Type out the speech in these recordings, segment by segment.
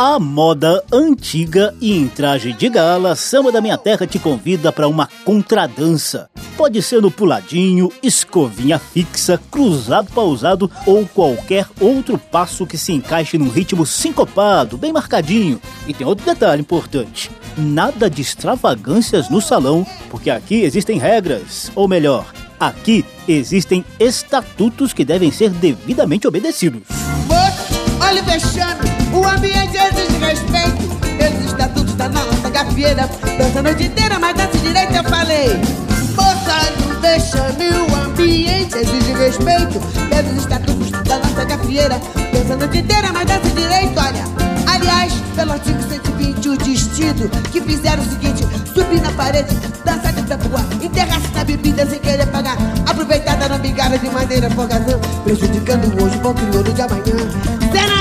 A moda antiga e em traje de gala, Samba da Minha Terra te convida para uma contradança. Pode ser no puladinho, escovinha fixa, cruzado pausado ou qualquer outro passo que se encaixe num ritmo sincopado, bem marcadinho. E tem outro detalhe importante: nada de extravagâncias no salão, porque aqui existem regras, ou melhor, aqui existem estatutos que devem ser devidamente obedecidos. Olha o ambiente exige respeito. Pelos estatutos da nossa gafieira, dança a noite inteira, mas dança direito eu falei. Moça, olha o vexame, o ambiente exige respeito. Pelos estatutos da nossa gafieira, dança a noite inteira, mas dança direito, olha. Aliás, pelo artigo 120, o destino que fizeram o seguinte: subir na parede, dançar de ar, enterrar-se na bebida sem querer pagar, aproveitada na bigada de maneira folgazão, prejudicando hoje bom crioulo de amanhã. Será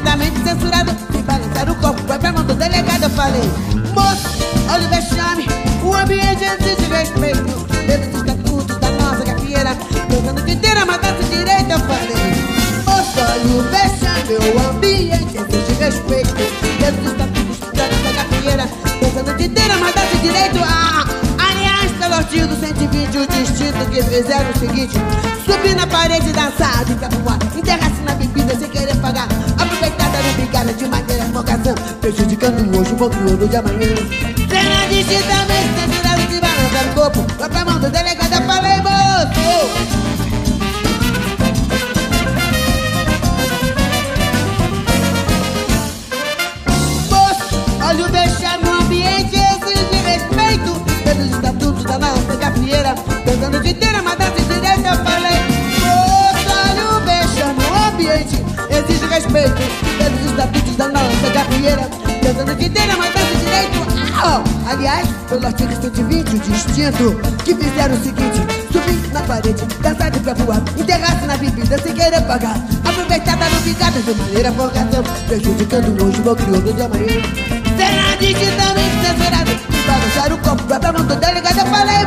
distintamente censurado, sem balançar o corpo, vai pra mão do delegado. Eu falei: moço, olha o vexame, o ambiente exige respeito, pelos estatutos da nossa gafieira, dançando de inteira, dança direito. Eu falei: moço, olha o vexame, o ambiente exige respeito, pelos estatutos da nossa gafieira, dançando de inteira, dança direito. Ah, aliás, pelo artigo 120, o distinto que fizeram o seguinte: subir na parede e dançar de pé pro brigada de maneira folgação, prejudicando hoje o crioulo de amanhã. Será distintamente censurado de balançar o corpo, vai pra mão Que fizeram o seguinte Subir na parede, dançar de pé pro ar Enterrar-se na bebida sem querer pagar Aproveitada no picada de maneira folgação Prejudicando hoje o meu crioulo de amanhã Será digitalmente censurado E balançar o copo pra mão do delegado Eu falei!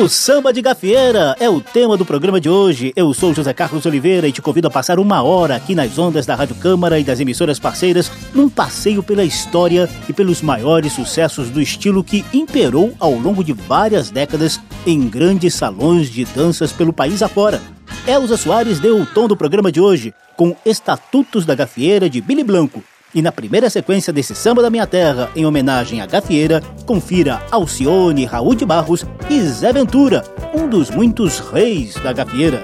O Samba de Gafieira é o tema do programa de hoje. Eu sou José Carlos Oliveira e te convido a passar uma hora aqui nas ondas da Rádio Câmara e das emissoras parceiras num passeio pela história e pelos maiores sucessos do estilo que imperou ao longo de várias décadas em grandes salões de danças pelo país afora. Elza Soares deu o tom do programa de hoje com Estatutos da Gafieira de Billy Blanco. E na primeira sequência desse Samba da Minha Terra, em homenagem à gafieira, confira Alcione, Raul de Barros e Zé Ventura, um dos muitos reis da gafieira.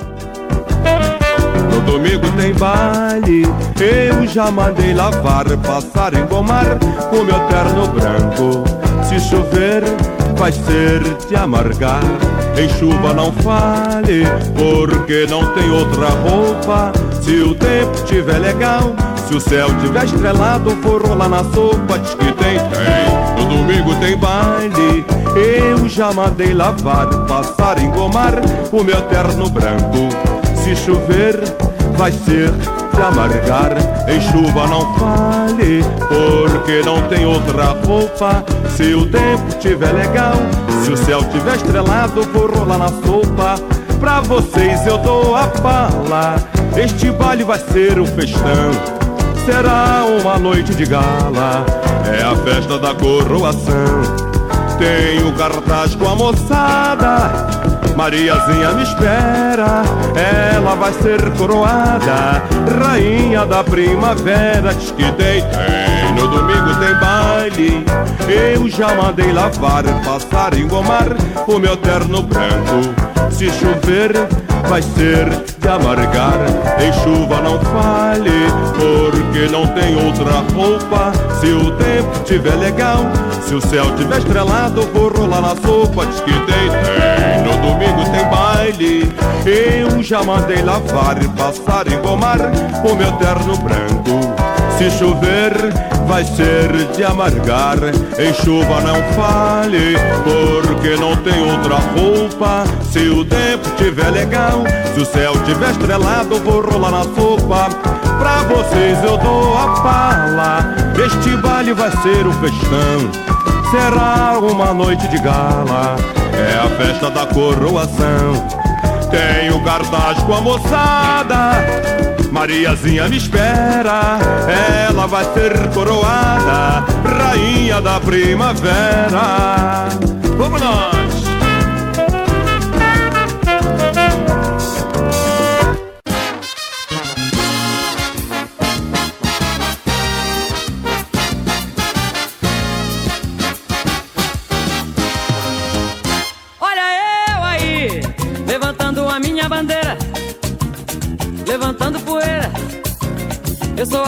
No domingo tem baile, eu já mandei lavar, passar, engomar o meu terno branco. Se chover, vai ser de amargar. Em chuva não fale, porque não tem outra roupa. Se o tempo estiver legal, se o céu tiver estrelado, for rolar na sopa, diz que tem, tem. No domingo tem baile, eu já mandei lavar, passar, engomar o meu terno branco. Se chover, vai ser de amargar. Em chuva não fale, porque não tem outra roupa. Se o tempo tiver legal, se o céu tiver estrelado, vou rolar na sopa. Pra vocês eu dou a pala, este baile vai ser um festão. Será uma noite de gala, é a festa da coroação. Tem o cartaz com a moçada, Mariazinha me espera, ela vai ser coroada, rainha da primavera. Diz que tem, tem, no domingo tem baile. Eu já mandei lavar, passar, engomar o meu terno branco. Se chover, vai ser de amargar. Em chuva não fale, porque não tem outra roupa. Se o tempo tiver legal, se o céu tiver estrelado, vou rolar na sopa. Diz que tem, tem, no domingo tem baile. Eu já mandei lavar, passar, engomar o meu terno branco. Se chover, vai ser de amargar. Em chuva não fale, porque não tem outra roupa. Se o tempo tiver legal, se o céu tiver estrelado, vou rolar na sopa. Pra vocês eu dou a pala. Este baile vai ser um festão. será uma noite de gala. É a festa da coroação. Tenho cartaz com a moçada. Mariazinha me espera, ela vai ser coroada, rainha da primavera. Vamos nós!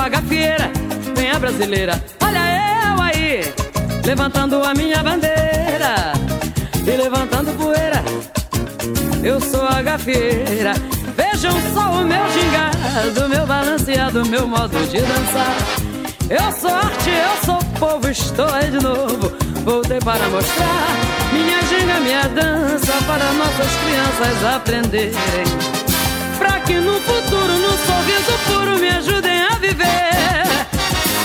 Gafieira, vem a brasileira. Olha eu aí, levantando a minha bandeira e levantando poeira. Eu sou a gafieira. Vejam só o meu gingado, meu balanceado, meu modo de dançar. Eu sou arte, eu sou povo, estou aí de novo. Voltei para mostrar minha ginga, minha dança para nossas crianças aprenderem Pra que no futuro, num sorriso puro, me ajudem a viver.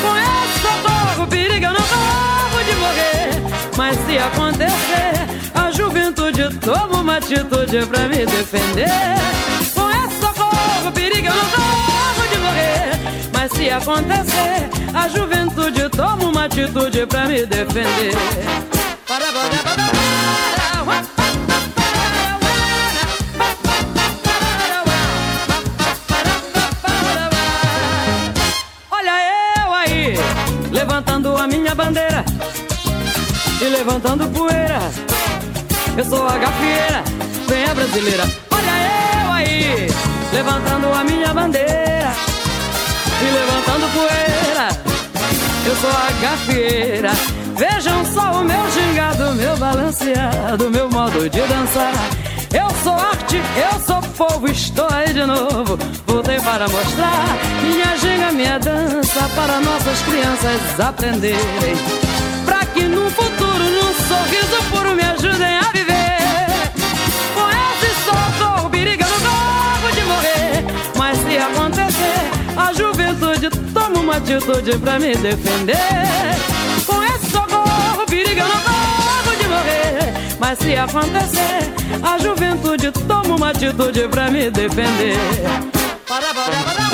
Com esse socorro, perigo, eu não corro de morrer. Mas se acontecer, a juventude toma uma atitude pra me defender. Com esse socorro, perigo, eu não corro de morrer. Mas se acontecer, a juventude toma uma atitude pra me defender. Para, para, para, para, para, para. levantando minha bandeira e levantando poeira. Eu sou a gafieira, vem a brasileira. Olha eu aí, levantando a minha bandeira e levantando poeira. Eu sou a gafieira. Vejam só o meu gingado, meu balanceado, meu modo de dançar. Eu sou arte, eu sou povo, estou aí de novo. Voltei para mostrar minha ginga, minha dança para nossas crianças aprenderem. Pra que no futuro, num sorriso puro, me ajudem a viver. Com esse socorro, periga no corpo de morrer. Mas se acontecer, a juventude toma uma atitude pra me defender. Com esse socorro, periga no corpo de morrer. Mas se acontecer, a juventude toma uma atitude pra me defender. Para, para, para,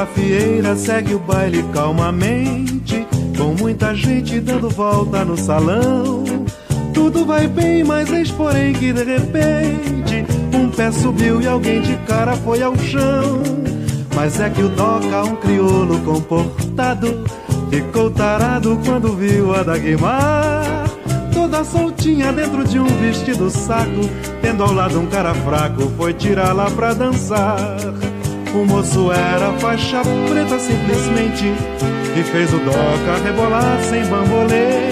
gafieira segue o baile calmamente, com muita gente dando volta no salão. Tudo vai bem, mas eis porém que de repente um pé subiu e alguém de cara foi ao chão. Mas é que o Doca, um crioulo comportado, ficou tarado quando viu a Dagmar. Toda soltinha dentro de um vestido saco, tendo ao lado um cara fraco, foi tirá-la pra dançar. O moço era faixa preta simplesmente E fez o doca rebolar sem bambolê.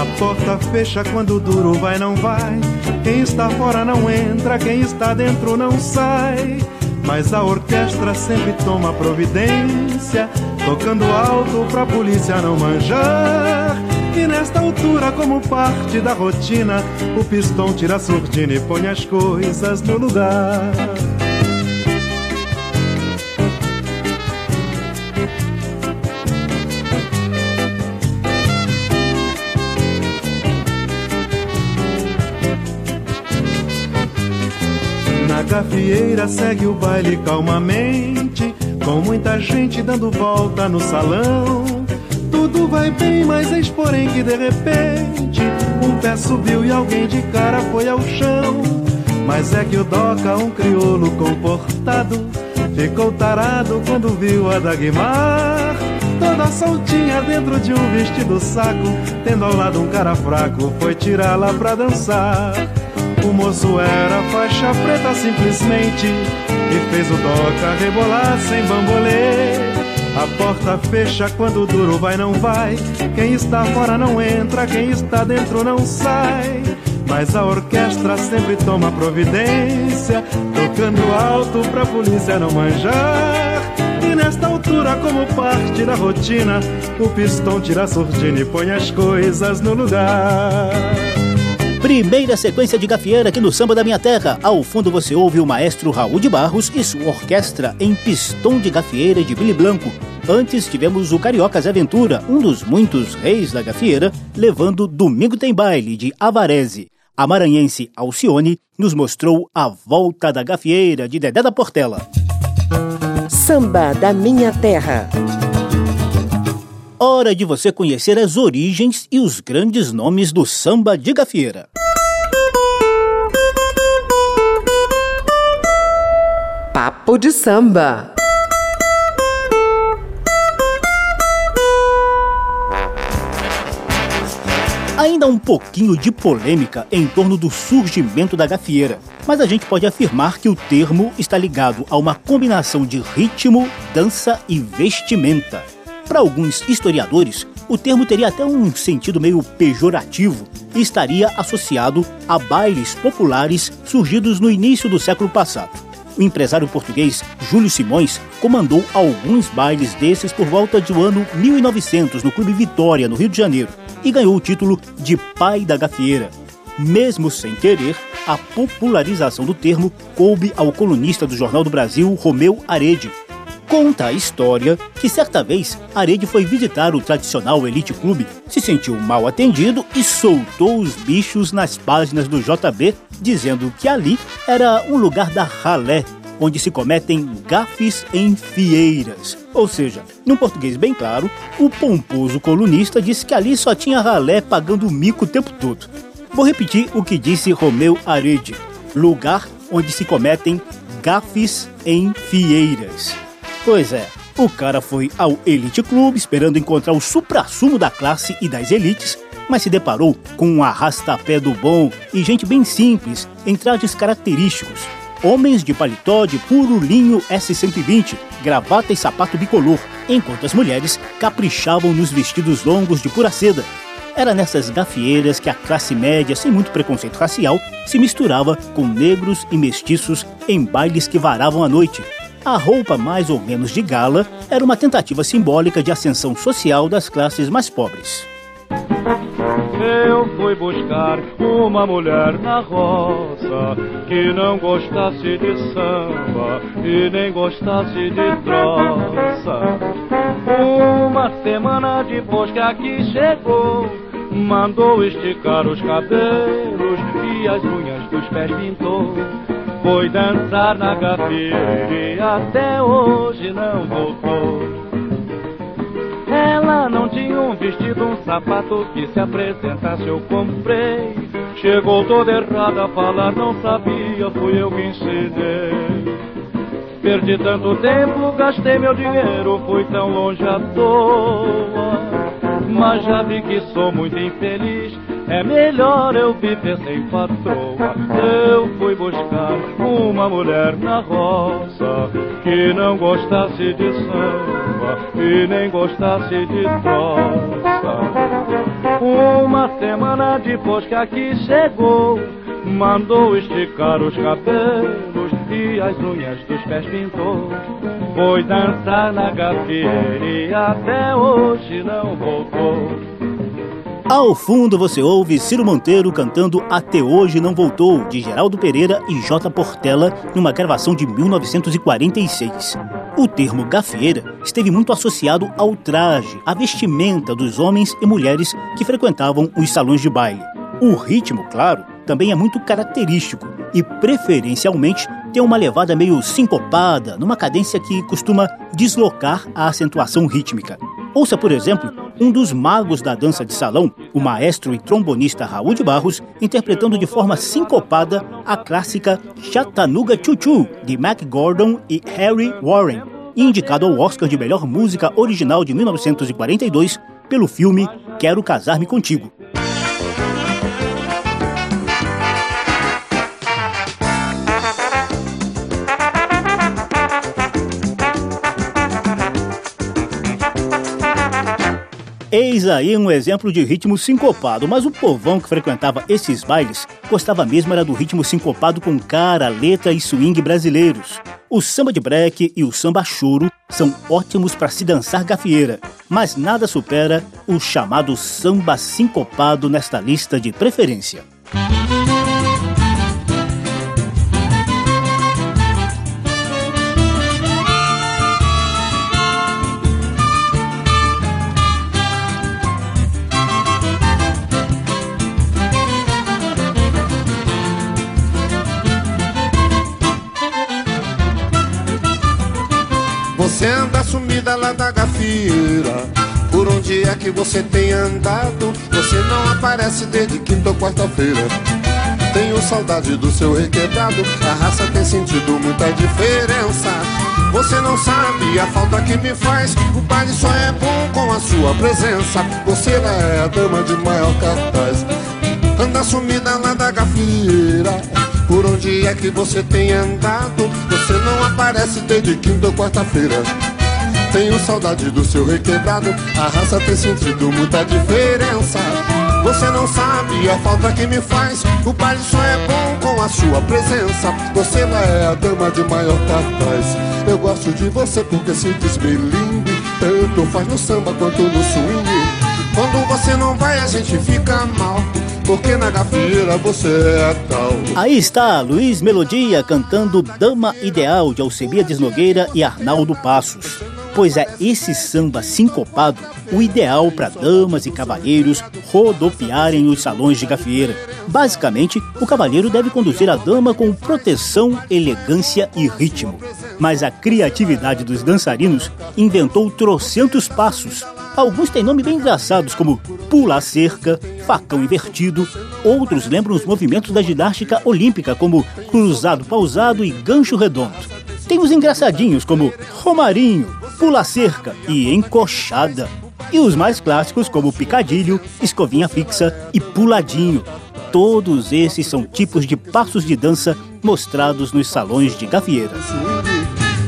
A porta fecha quando duro vai não vai. Quem está fora não entra, quem está dentro não sai. Mas a orquestra sempre toma providência Tocando alto pra polícia não manjar. E nesta altura, como parte da rotina, o pistão tira a surdina e põe as coisas no lugar. Gafieira segue o baile calmamente, com muita gente dando volta no salão. Tudo vai bem, mas eis porém que de repente um pé subiu e alguém de cara foi ao chão. Mas é que o Doca, um crioulo comportado, ficou tarado quando viu a Dagmar. Toda soltinha dentro de um vestido saco, tendo ao lado um cara fraco, foi tirá-la pra dançar. Moço era faixa preta simplesmente E fez o doca rebolar sem bambolê A porta fecha quando duro vai não vai Quem está fora não entra, quem está dentro não sai Mas a orquestra sempre toma providência berrando alto pra polícia não manjar. E nesta altura, como parte da rotina, o pistão tira a surdina e põe as coisas no lugar. Primeira sequência de gafieira aqui no Samba da Minha Terra. Ao fundo você ouve o maestro Raul de Barros e sua orquestra em Pistão de Gafieira de Billy Blanco. Antes tivemos o Cariocas Aventura, um dos muitos reis da gafieira, levando Domingo Tem Baile de Avarese. A maranhense Alcione nos mostrou a volta da gafieira de Dedé da Portela. Samba da Minha Terra. Hora de você conhecer as origens e os grandes nomes do samba de gafieira. Papo de samba. Ainda um pouquinho de polêmica em torno do surgimento da gafieira, mas a gente pode afirmar que o termo está ligado a uma combinação de ritmo, dança e vestimenta. Para alguns historiadores, o termo teria até um sentido meio pejorativo e estaria associado a bailes populares surgidos no início do século passado. O empresário português Júlio Simões comandou alguns bailes desses por volta do ano 1900 no Clube Vitória, no Rio de Janeiro, e ganhou o título de pai da gafieira. Mesmo sem querer, a popularização do termo coube ao colunista do Jornal do Brasil, Romeu Arede, Conta a história que certa vez Arede foi visitar o tradicional Elite Clube, se sentiu mal atendido e soltou os bichos nas páginas do JB, dizendo que ali era um lugar da ralé, onde se cometem gafes em fieiras. Ou seja, num português bem claro, o pomposo colunista disse que ali só tinha ralé pagando mico o tempo todo. Vou repetir o que disse Romeu Arede: lugar onde se cometem gafes em fieiras. Pois é, o cara foi ao Elite Club esperando encontrar o supra-sumo da classe e das elites, mas se deparou com um arrastapé do bom e gente bem simples, em trajes característicos. Homens de paletó de puro linho S120, gravata e sapato bicolor, enquanto as mulheres caprichavam nos vestidos longos de pura seda. Era nessas gafieiras que a classe média, sem muito preconceito racial, se misturava com negros e mestiços em bailes que varavam a noite, a roupa mais ou menos de gala era uma tentativa simbólica de ascensão social das classes mais pobres. Eu fui buscar uma mulher na roça que não gostasse de samba e nem gostasse de troça. Uma semana depois que aqui chegou, mandou esticar os cabelos e as unhas dos pés pintou. Foi dançar na gafieira e até hoje não voltou. Ela não tinha um vestido, um sapato que se apresentasse eu comprei. Chegou toda errada a falar, não sabia, fui eu que ensinei. Perdi tanto tempo, gastei meu dinheiro, fui tão longe à toa. Mas já vi que sou muito infeliz é melhor eu viver sem patroa. Eu fui buscar uma mulher na roça que não gostasse de samba e nem gostasse de troça. Uma semana depois que aqui chegou, mandou esticar os cabelos e as unhas dos pés pintou. Foi dançar na gafieira e até hoje não voltou. Ao fundo você ouve Ciro Monteiro cantando Até Hoje Não Voltou, de Geraldo Pereira e J. Portela, numa gravação de 1946. O termo gafieira esteve muito associado ao traje, à vestimenta dos homens e mulheres que frequentavam os salões de baile. O ritmo, claro, também é muito característico e, preferencialmente, tem uma levada meio sincopada, numa cadência que costuma deslocar a acentuação rítmica. Ouça, por exemplo, um dos magos da dança de salão, o maestro e trombonista Raul de Barros, interpretando de forma sincopada a clássica Chattanooga Choo Choo, de Mac Gordon e Harry Warren, indicado ao Oscar de Melhor Música Original de 1942 pelo filme Quero Casar-me Contigo. Eis aí um exemplo de ritmo sincopado, mas o povão que frequentava esses bailes gostava mesmo era do ritmo sincopado com cara, letra e swing brasileiros. O samba de breque e o samba choro são ótimos para se dançar gafieira, mas nada supera o chamado samba sincopado nesta lista de preferência. Você anda sumida lá da gafieira Por onde é que você tem andado? Você não aparece desde quinta ou quarta-feira. Tenho saudade do seu requebrado. A raça tem sentido muita diferença. Você não sabe a falta que me faz. O baile só é bom com a sua presença. Você é a dama de maior cartaz. Anda sumida lá da gafieira por onde é que você tem andado? Você não aparece desde quinta ou quarta-feira. Tenho saudade do seu requebrado. A raça tem sentido muita diferença. Você não sabe a falta que me faz. O baile só é bom com a sua presença. Você é a dama de maior cartaz. Eu gosto de você porque se desbilingue. Tanto faz no samba quanto no swing. Quando você não vai, a gente fica mal porque na gafieira você é tal. Aí está Luiz Melodia cantando Dama Ideal de Alcebiades Nogueira e Arnaldo Passos. Pois é esse samba sincopado o ideal para damas e cavalheiros rodopiarem nos salões de gafieira. Basicamente, o cavalheiro deve conduzir a dama com proteção, elegância e ritmo. Mas a criatividade dos dançarinos inventou trocentos passos Alguns têm nomes bem engraçados, como pula cerca, facão invertido. Outros lembram os movimentos da ginástica olímpica, como cruzado pausado e gancho redondo. Tem os engraçadinhos, como romarinho, pula cerca e encoxada. E os mais clássicos, como picadilho, escovinha fixa e puladinho. Todos esses são tipos de passos de dança mostrados nos salões de gafieira.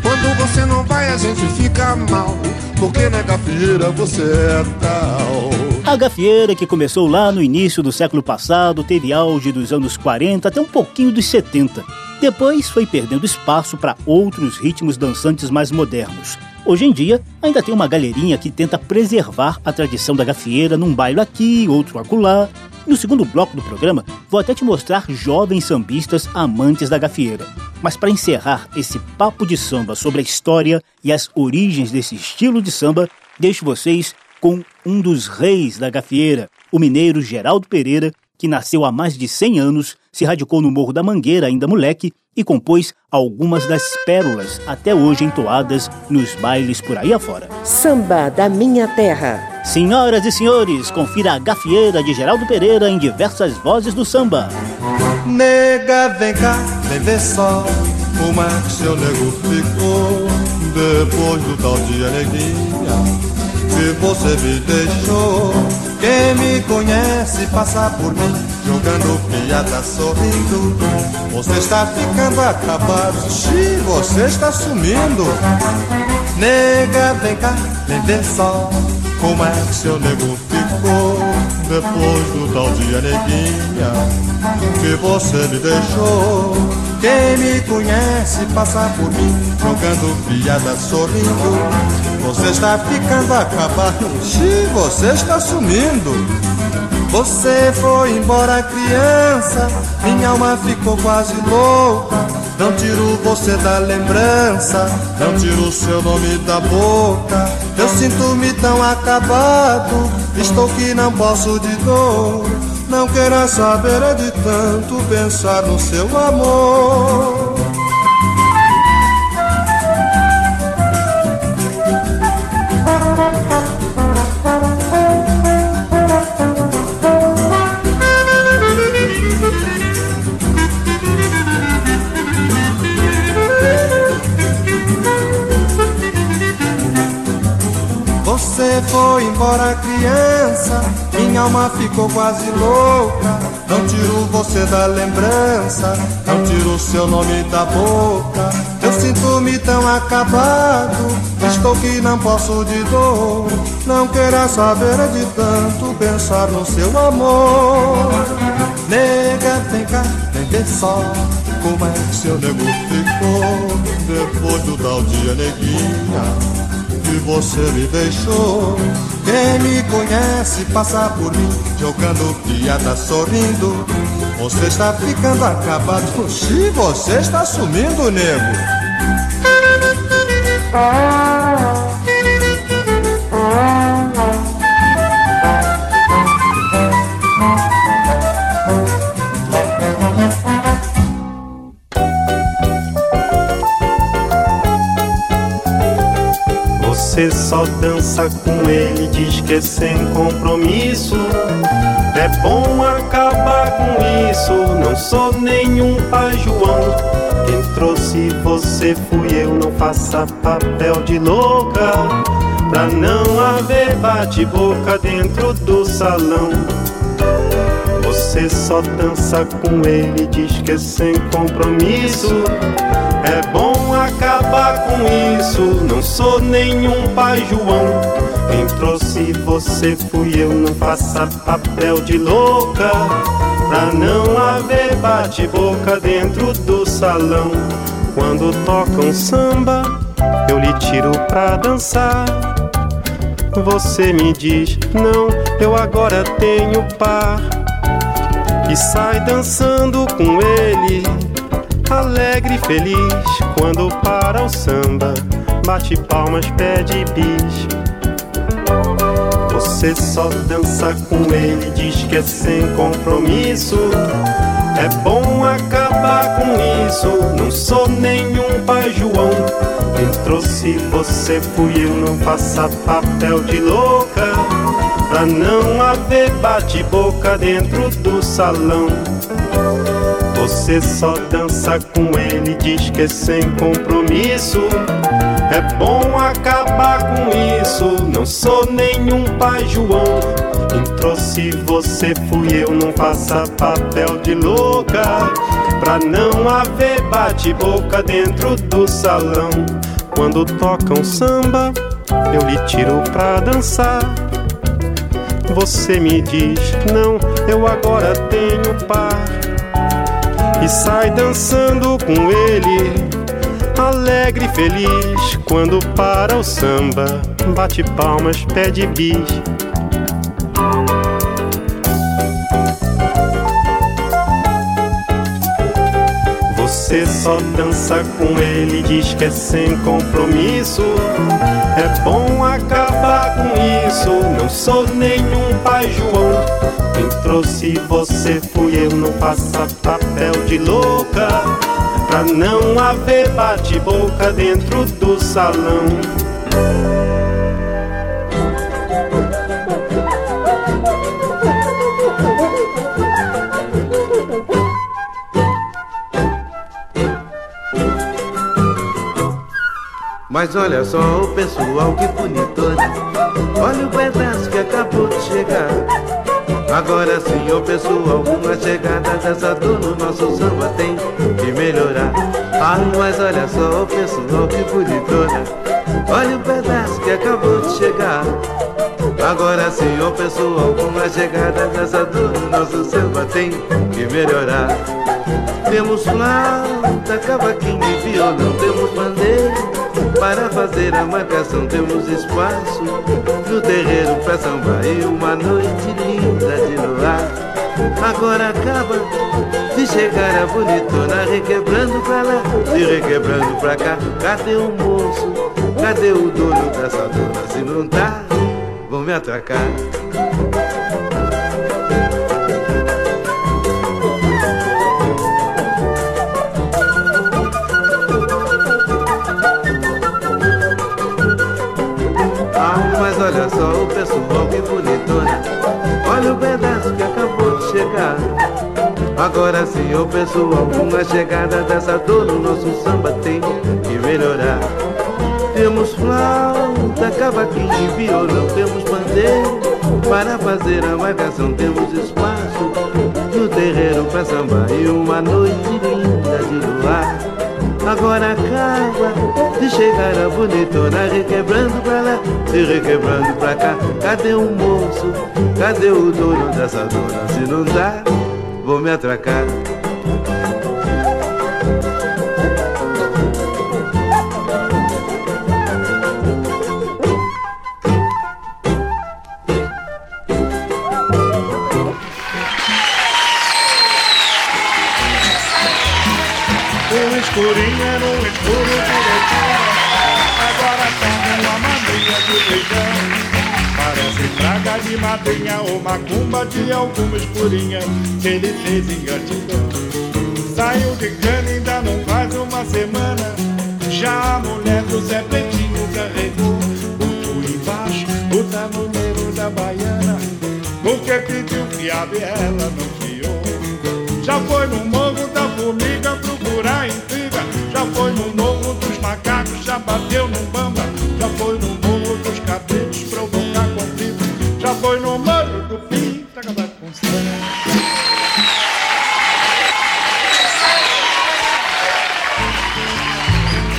Quando você não vai, a gente fica mal porque na gafieira você é tal. A gafieira, que começou lá no início do século passado, teve auge dos anos 40 até um pouquinho dos 70. Depois foi perdendo espaço para outros ritmos dançantes mais modernos. Hoje em dia, ainda tem uma galerinha que tenta preservar a tradição da gafieira num baile aqui, outro acolá. No segundo bloco do programa, vou até te mostrar jovens sambistas amantes da gafieira. Mas para encerrar esse papo de samba sobre a história e as origens desse estilo de samba, deixo vocês com um dos reis da gafieira, o mineiro Geraldo Pereira, que nasceu há mais de 100 anos, se radicou no Morro da Mangueira ainda moleque e compôs algumas das pérolas até hoje entoadas nos bailes por aí afora. Samba da Minha Terra. Senhoras e senhores, confira a gafieira de Geraldo Pereira em diversas vozes do samba. Nega, vem cá, vem ver só como é que seu nego ficou depois do tal dia neguinha que você me deixou. Quem me conhece passa por mim, jogando piada, sorrindo. Você está ficando acabado, Xi, você está sumindo. Nega, vem cá, vem ver só como é que seu nego depois do tal dia neguinha que você me deixou. Quem me conhece passa por mim, jogando piada, sorrindo. Você está ficando acabado, Xi, você está sumindo. Você foi embora criança, minha alma ficou quase louca. Não tiro você da lembrança, não tiro seu nome da boca. Eu sinto-me tão acabado, estou que não posso de dor. Não queira saber é de tanto pensar no seu amor. Criança, minha alma ficou quase louca. Não tiro você da lembrança, não tiro seu nome da boca. Eu sinto-me tão acabado, estou que não posso de dor. Não queira saber de tanto pensar no seu amor. Nega, vem cá, vem ver só como é que seu nego ficou. Depois do tal dia, neguinha que você me deixou. Quem me conhece passa por mim, jogando piada, sorrindo. Você está ficando acabado, se você está sumindo, nego. Você só dança com ele, diz que é sem compromisso. É bom acabar com isso. Não sou nenhum pai João. Quem trouxe você fui eu. Não faça papel de louca. Pra não haver bate-boca dentro do salão. Você só dança com ele, diz que é sem compromisso. É bom acabar com isso. Não sou nenhum pai João. Quem trouxe você fui eu. Não faça papel de louca. Pra não haver bate-boca dentro do salão. Quando tocam samba, eu lhe tiro pra dançar. Você me diz, não, eu agora tenho par. E sai dançando com ele alegre e feliz quando para o samba, bate palmas, pede bis. Você só dança com ele, diz que é sem compromisso. É bom acabar com isso. Não sou nenhum pai João. Quem trouxe você fui eu, não faça papel de louca. Pra não haver bate-boca dentro do salão. Você só dança com ele, diz que é sem compromisso. É bom acabar com isso. Não sou nenhum pai João. Quem trouxe você fui eu, não faça papel de louca. Pra não haver bate-boca dentro do salão. Quando tocam samba, eu lhe tiro pra dançar. Você me diz, não, eu agora tenho par e sai dançando com ele, alegre e feliz. Quando para o samba, bate palmas, pede bis. Só dança com ele, diz que é sem compromisso. É bom acabar com isso. Não sou nenhum pai João. Quem trouxe você fui eu, não faça papel de louca. Pra não haver bate-boca dentro do salão. Mas olha só o pessoal que bonitona Olha o pedaço que acabou de chegar. Agora sim, o pessoal, com a chegada dessa dor no nosso samba tem que melhorar. Ai, mas olha só o pessoal que bonitona Olha o pedaço que acabou de chegar. Agora sim, o pessoal, com a chegada dessa dor no nosso samba tem que melhorar. Temos flauta, cavaquinho e violão, temos bandeira para fazer a marcação temos espaço no terreiro pra samba e uma noite linda de luar. Agora acaba de chegar a bonitona requebrando pra lá e requebrando pra cá. Cadê o moço? Cadê o dono dessa dona? Se não tá, vão me atracar. Olha só o pessoal que bonitona. Olha o pedaço que acabou de chegar. Agora sim o pessoal com a chegada dessa dor no nosso samba tem que melhorar. Temos flauta, cavaquinho e violão Temos bandeira para fazer a marcação Temos espaço no terreiro pra samba E uma noite linda de luar. Agora acaba de chegar a bonitona Requebrando pra lá e requebrando pra cá Cadê o moço? Cadê o dono dessa dona? Se não dá, vou me atracar escurinha praga de madrinha ou macumba de alguma escurinha Que ele fez em gratidão. Saiu de cana ainda não faz uma semana. Já a mulher do Zé Pretinho carregou O tu embaixo, o tabuleiro da baiana. Porque pediu fiado e ela não fiou. Já foi no morro da formiga procurar em já foi no morro dos macacos, já bateu no bamba. Foi no morro do acabar com sangue.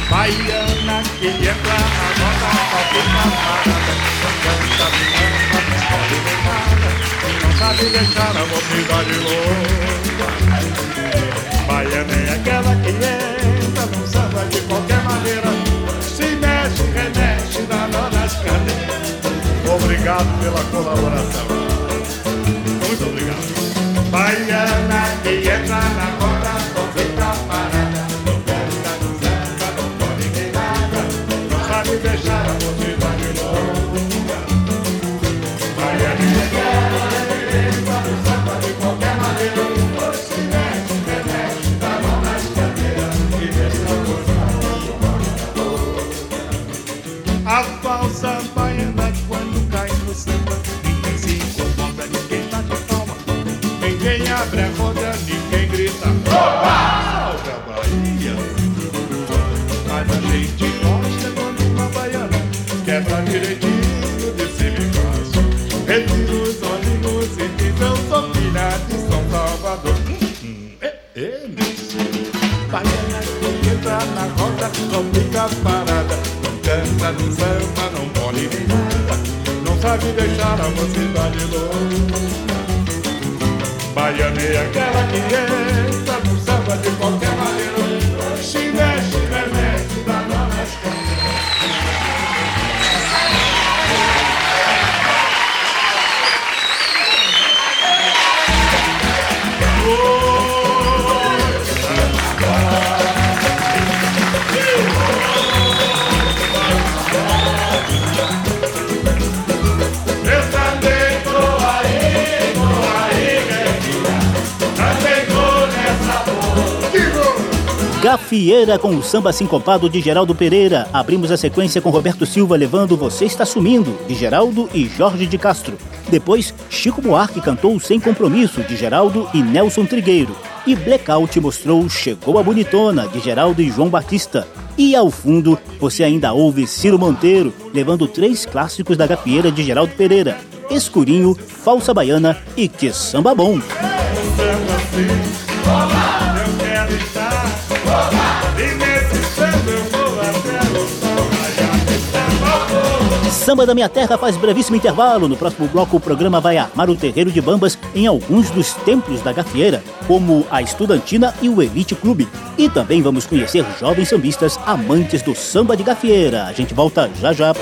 Baiana que entra na nossa palpita parada Não sabe nada, não ver nada Não sabe deixar a mocidade louca Baiana é aquela que entra Obrigado pela colaboração. Muito obrigado. Baiana no samba Não nem nada Não sabe deixar a mocidade louca. Baiana é aquela que entra no samba de qualquer maneira Gafieira com o samba sincopado de Geraldo Pereira. Abrimos a sequência com Roberto Silva levando Você Está Sumindo, de Geraldo e Jorge de Castro. Depois, Chico Buarque cantou Sem Compromisso, de Geraldo e Nelson Trigueiro. E Blackout mostrou Chegou a Bonitona, de Geraldo e João Batista. E ao fundo, você ainda ouve Ciro Monteiro, levando três clássicos da gafieira de Geraldo Pereira. Escurinho, Falsa Baiana e Que Samba Bom. Samba da Minha Terra faz brevíssimo intervalo. No próximo bloco, o programa vai armar o terreiro de bambas em alguns dos templos da gafieira, como a Estudantina e o Elite Clube. E também vamos conhecer jovens sambistas amantes do samba de gafieira. A gente volta já já.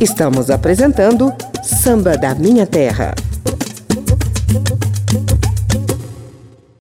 Estamos apresentando Samba da Minha Terra.